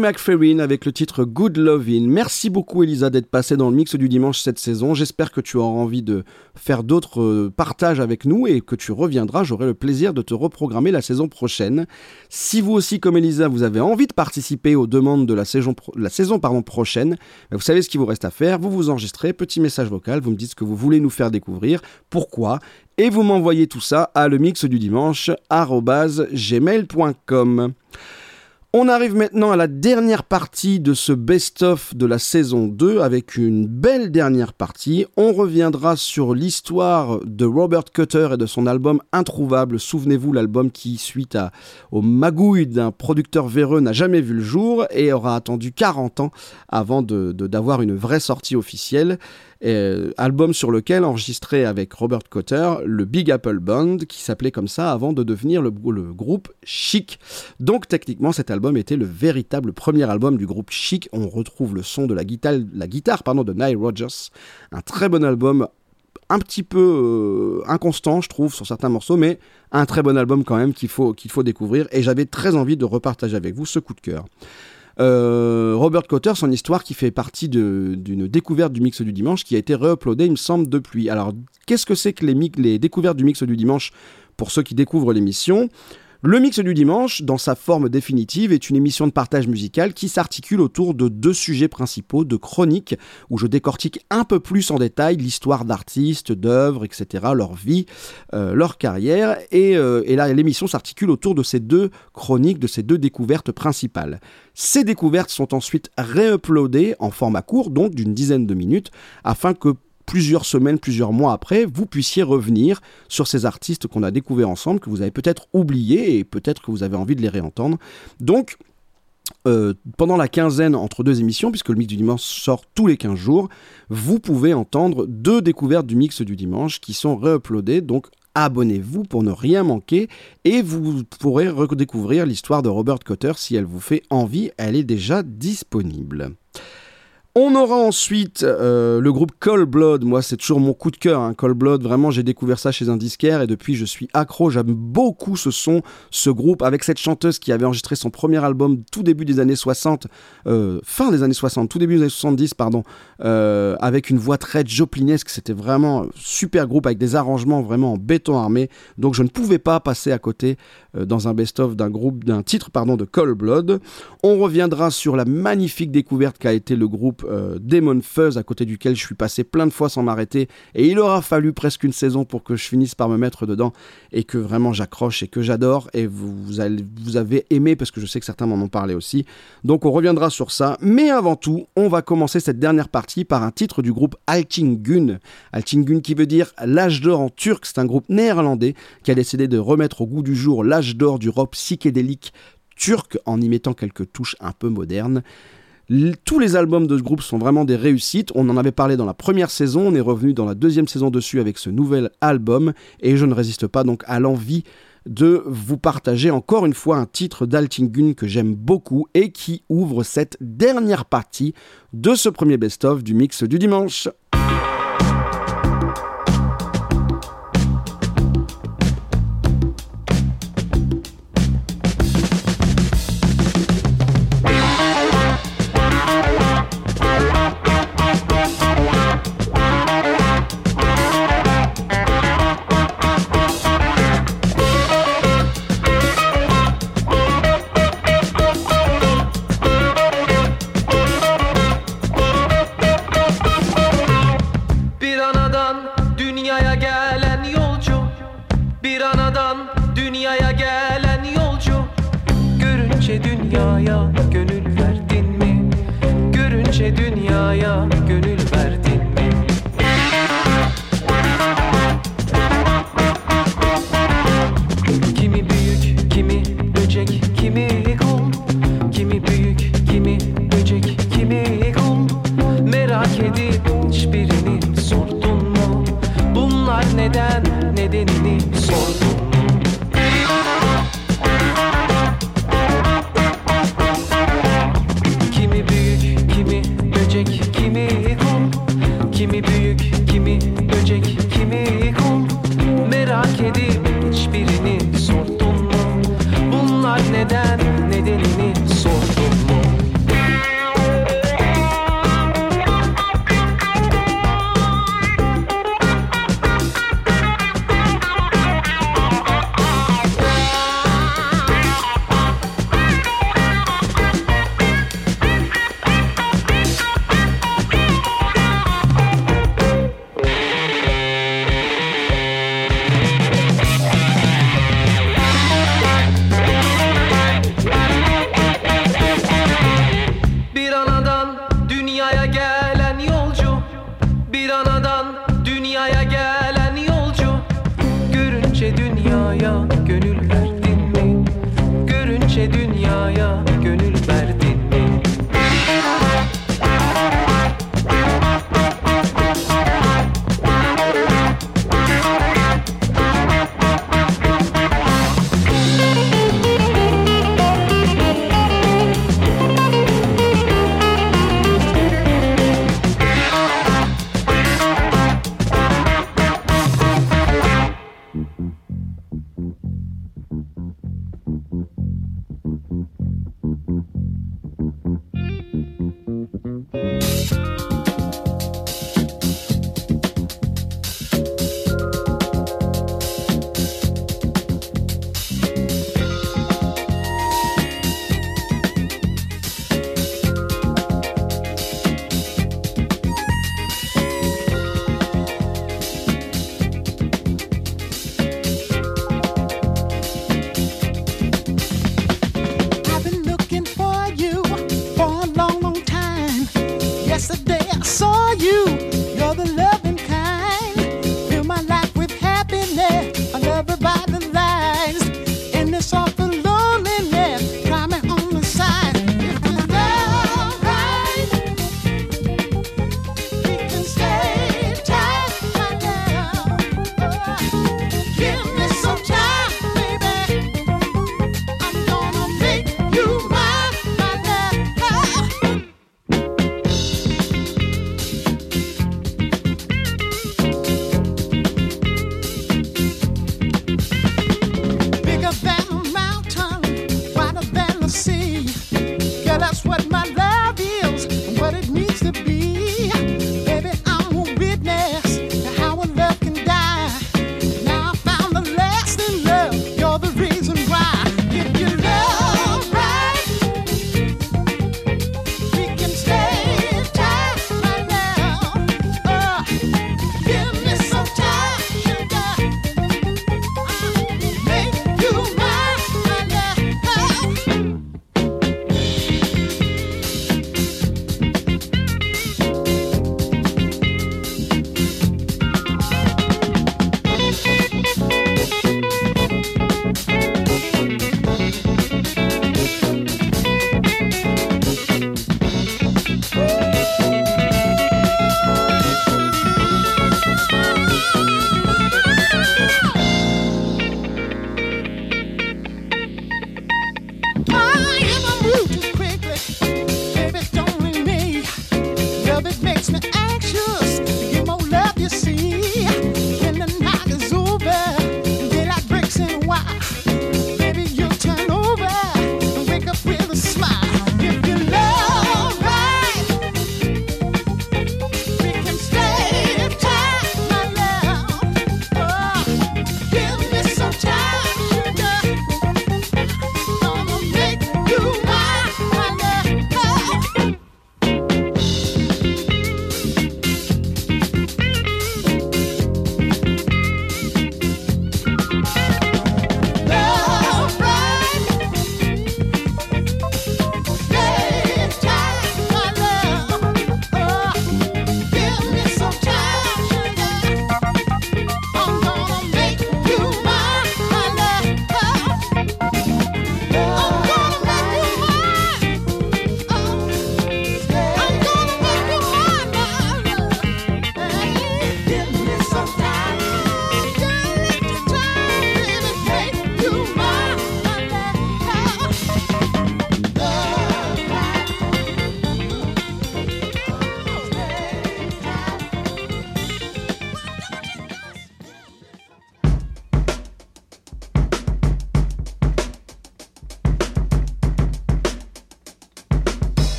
McFerrin avec le titre Good Lovin'. Merci beaucoup Elisa d'être passée dans le mix du dimanche cette saison. J'espère que tu auras envie de faire d'autres euh, partages avec nous et que tu reviendras. J'aurai le plaisir de te reprogrammer la saison prochaine. Si vous aussi, comme Elisa, vous avez envie de participer aux demandes de la saison, prochaine, ben, vous savez ce qu'il vous reste à faire. Vous vous enregistrez, petit message vocal, vous me dites ce que vous voulez nous faire découvrir, pourquoi, et vous m'envoyez tout ça à le mix du dimanche. On arrive maintenant à la dernière partie de ce best-of de la saison 2 avec une belle dernière partie. On reviendra sur l'histoire de Robert Cutter et de son album Introuvable. Souvenez-vous, l'album qui, suite à, aux magouilles d'un producteur véreux, n'a jamais vu le jour et aura attendu 40 ans avant d'avoir une vraie sortie officielle. Euh, album sur lequel enregistré avec Robert Cotter le Big Apple Band qui s'appelait comme ça avant de devenir le, groupe Chic. Donc techniquement cet album était le véritable premier album du groupe Chic. On retrouve le son de la guitare, de Nile Rodgers. Un très bon album un petit peu euh, inconstant, je trouve, sur certains morceaux, mais un très bon album quand même qu'il faut, qu'il faut découvrir. Et j'avais très envie de repartager avec vous ce coup de cœur. Euh, Robert Cotter, son histoire qui fait partie d'une découverte du mix du dimanche qui a été réuploadée, il me semble, depuis. Alors, qu'est-ce que c'est que les, les découvertes du mix du dimanche pour ceux qui découvrent l'émission? Le mix du dimanche, dans sa forme définitive, est une émission de partage musical qui s'articule autour de deux sujets principaux, de chroniques, où je décortique un peu plus en détail l'histoire d'artistes, d'œuvres, etc., leur vie, euh, leur carrière, et, euh, et là l'émission s'articule autour de ces deux chroniques, de ces deux découvertes principales. Ces découvertes sont ensuite réuploadées en format court, donc d'une dizaine de minutes, afin que plusieurs semaines, plusieurs mois après, vous puissiez revenir sur ces artistes qu'on a découverts ensemble, que vous avez peut-être oubliés et peut-être que vous avez envie de les réentendre. Donc, euh, pendant la quinzaine entre deux émissions, puisque le mix du dimanche sort tous les 15 jours, vous pouvez entendre deux découvertes du mix du dimanche qui sont réuploadées. Donc abonnez-vous pour ne rien manquer et vous pourrez redécouvrir l'histoire de Robert Cotter si elle vous fait envie. Elle est déjà disponible. On aura ensuite euh, le groupe Cold Blood. Moi, c'est toujours mon coup de cœur. Hein. Cold Blood, vraiment, j'ai découvert ça chez un disquaire et depuis, je suis accro. J'aime beaucoup ce son, ce groupe, avec cette chanteuse qui avait enregistré son premier album tout début des années 60, euh, fin des années 60, tout début des années 70, pardon, euh, avec une voix très joplinesque. C'était vraiment un super groupe avec des arrangements vraiment en béton armé. Donc, je ne pouvais pas passer à côté dans un best-of d'un groupe, d'un titre, pardon, de Cold Blood. On reviendra sur la magnifique découverte qu'a été le groupe euh, Demon Fuzz, à côté duquel je suis passé plein de fois sans m'arrêter. Et il aura fallu presque une saison pour que je finisse par me mettre dedans et que vraiment j'accroche et que j'adore. Et vous, vous, avez aimé parce que je sais que certains m'en ont parlé aussi. Donc on reviendra sur ça. Mais avant tout, on va commencer cette dernière partie par un titre du groupe Altingun. Altingun qui veut dire l'âge d'or en turc. C'est un groupe néerlandais qui a décidé de remettre au goût du jour l'âge d'or du rock psychédélique turc en y mettant quelques touches un peu modernes. Tous les albums de ce groupe sont vraiment des réussites. On en avait parlé dans la première saison, on est revenu dans la deuxième saison dessus avec ce nouvel album et je ne résiste pas donc à l'envie de vous partager encore une fois un titre d'Altingun que j'aime beaucoup et qui ouvre cette dernière partie de ce premier best-of du mix du dimanche.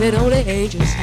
It only ages.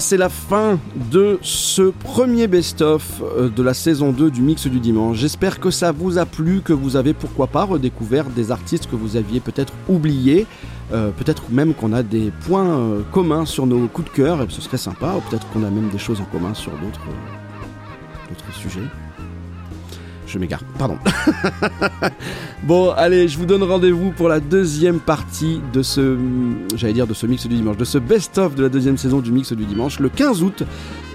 C'est la fin de ce premier best-of euh, de la saison 2 du Mix du Dimanche. J'espère que ça vous a plu, que vous avez pourquoi pas redécouvert des artistes que vous aviez peut-être oubliés. Euh, peut-être même qu'on a des points euh, communs sur nos coups de cœur, et ce serait sympa. Ou peut-être qu'on a même des choses en commun sur d'autres d'autres sujets. Je m'égare, pardon. bon, allez, je vous donne rendez-vous pour la deuxième partie de ce, j'allais dire de ce mix du dimanche, de ce best-of de la deuxième saison du mix du dimanche, le 15 août.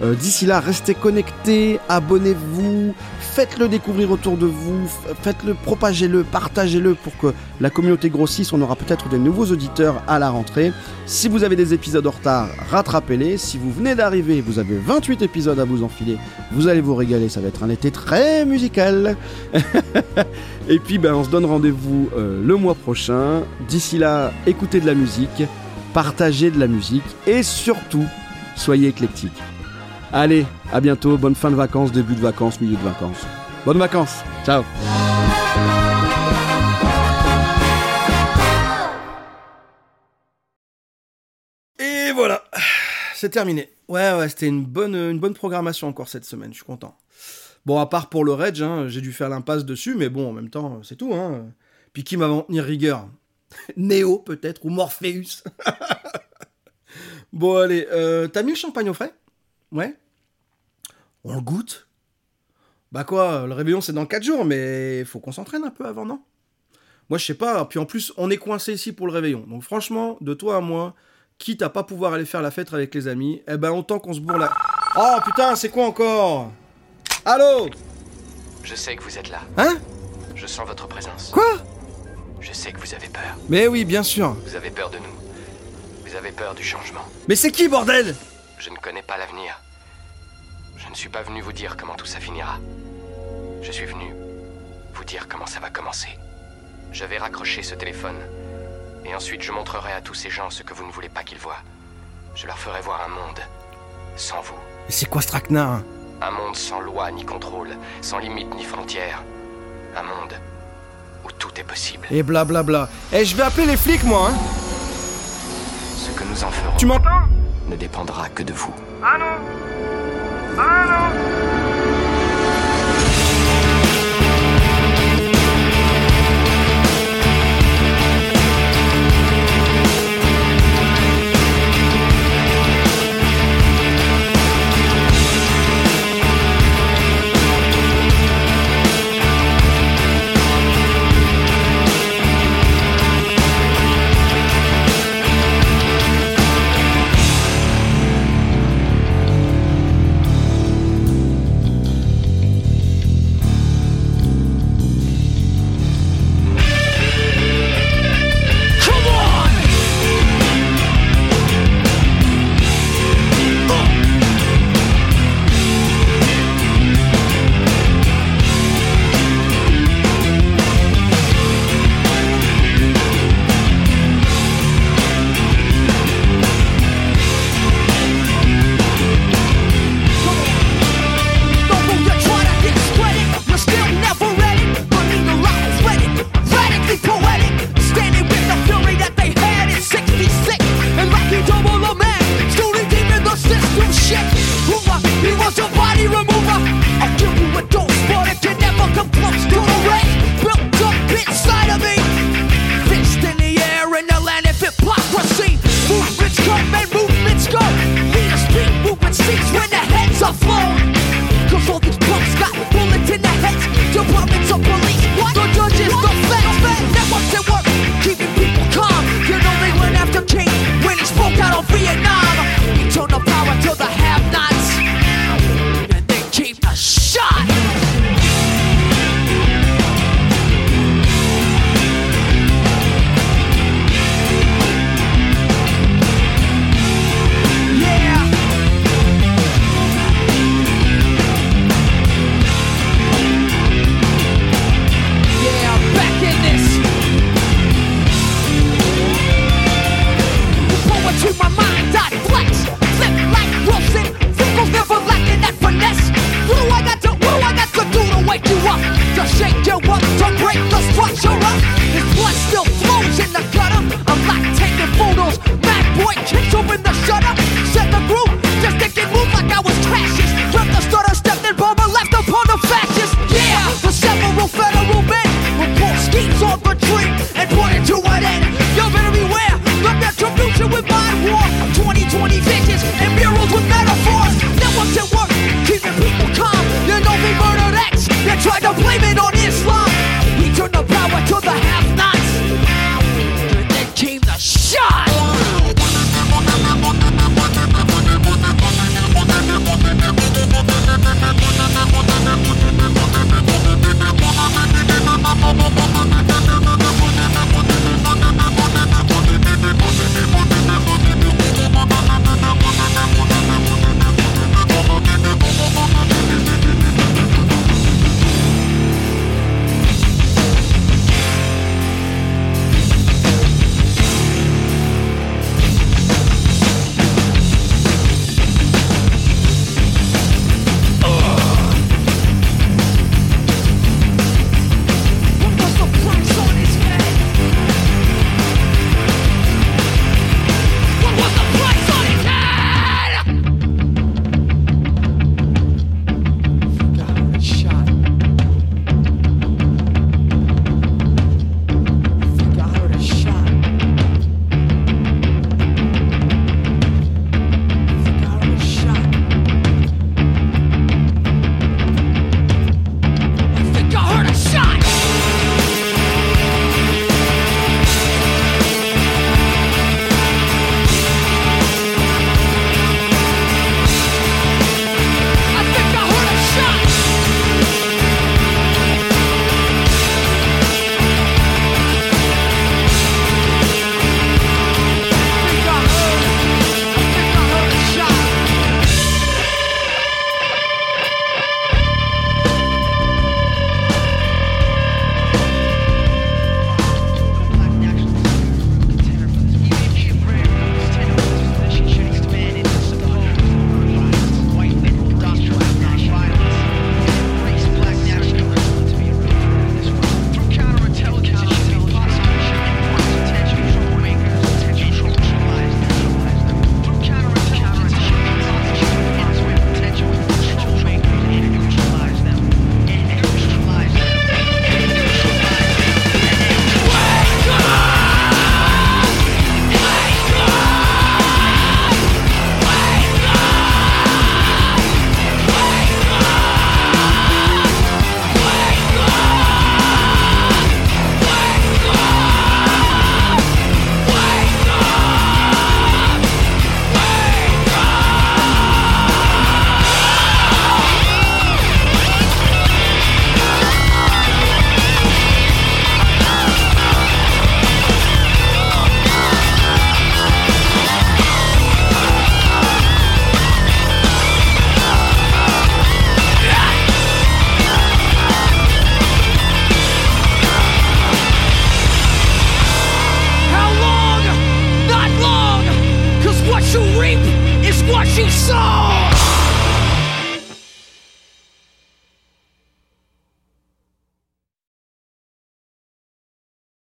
Euh, D'ici là, restez connectés, abonnez-vous, faites-le découvrir autour de vous, faites-le, propagez-le, partagez-le pour que la communauté grossisse. On aura peut-être des nouveaux auditeurs à la rentrée. Si vous avez des épisodes en retard, rattrapez-les. Si vous venez d'arriver, vous avez 28 épisodes à vous enfiler. Vous allez vous régaler, ça va être un été très musical. Et puis, ben, on se donne rendez-vous euh, le mois prochain. D'ici là, écoutez de la musique, partagez de la musique et surtout, soyez éclectiques. Allez, à bientôt, bonne fin de vacances, début de vacances, milieu de vacances. Bonnes vacances, ciao Et voilà, c'est terminé. Ouais, ouais, c'était une bonne, bonne programmation encore cette semaine, je suis content. Bon, à part pour le Reg, hein, j'ai dû faire l'impasse dessus, mais bon, en même temps, c'est tout. Hein. Puis qui m'a en tenir rigueur? Néo, peut-être, ou Morpheus Bon, allez, euh, t'as mis le champagne au frais? Ouais On le goûte Bah quoi, le réveillon c'est dans 4 jours, mais faut qu'on s'entraîne un peu avant, non? Moi je sais pas, puis en plus on est coincé ici pour le réveillon. Donc franchement, de toi à moi, quitte à pas pouvoir aller faire la fête avec les amis, eh ben autant qu'on se bourre la... Oh putain, c'est quoi encore? Allô? Je sais que vous êtes là. Hein? Je sens votre présence. Quoi? Je sais que vous avez peur. Mais oui, bien sûr. Vous avez peur de nous. Vous avez peur du changement. Mais c'est qui, bordel? Je ne connais pas l'avenir. Je ne suis pas venu vous dire comment tout ça finira. Je suis venu vous dire comment ça va commencer. Je vais raccrocher ce téléphone. Et ensuite, je montrerai à tous ces gens ce que vous ne voulez pas qu'ils voient. Je leur ferai voir un monde sans vous. Mais c'est quoi ce traquenard Un monde sans loi ni contrôle, sans limite ni frontières. Un monde où tout est possible. Et blablabla. Eh, je vais appeler les flics, moi, hein Ce que nous en ferons Tu m'entends? Ne dépendra que de vous.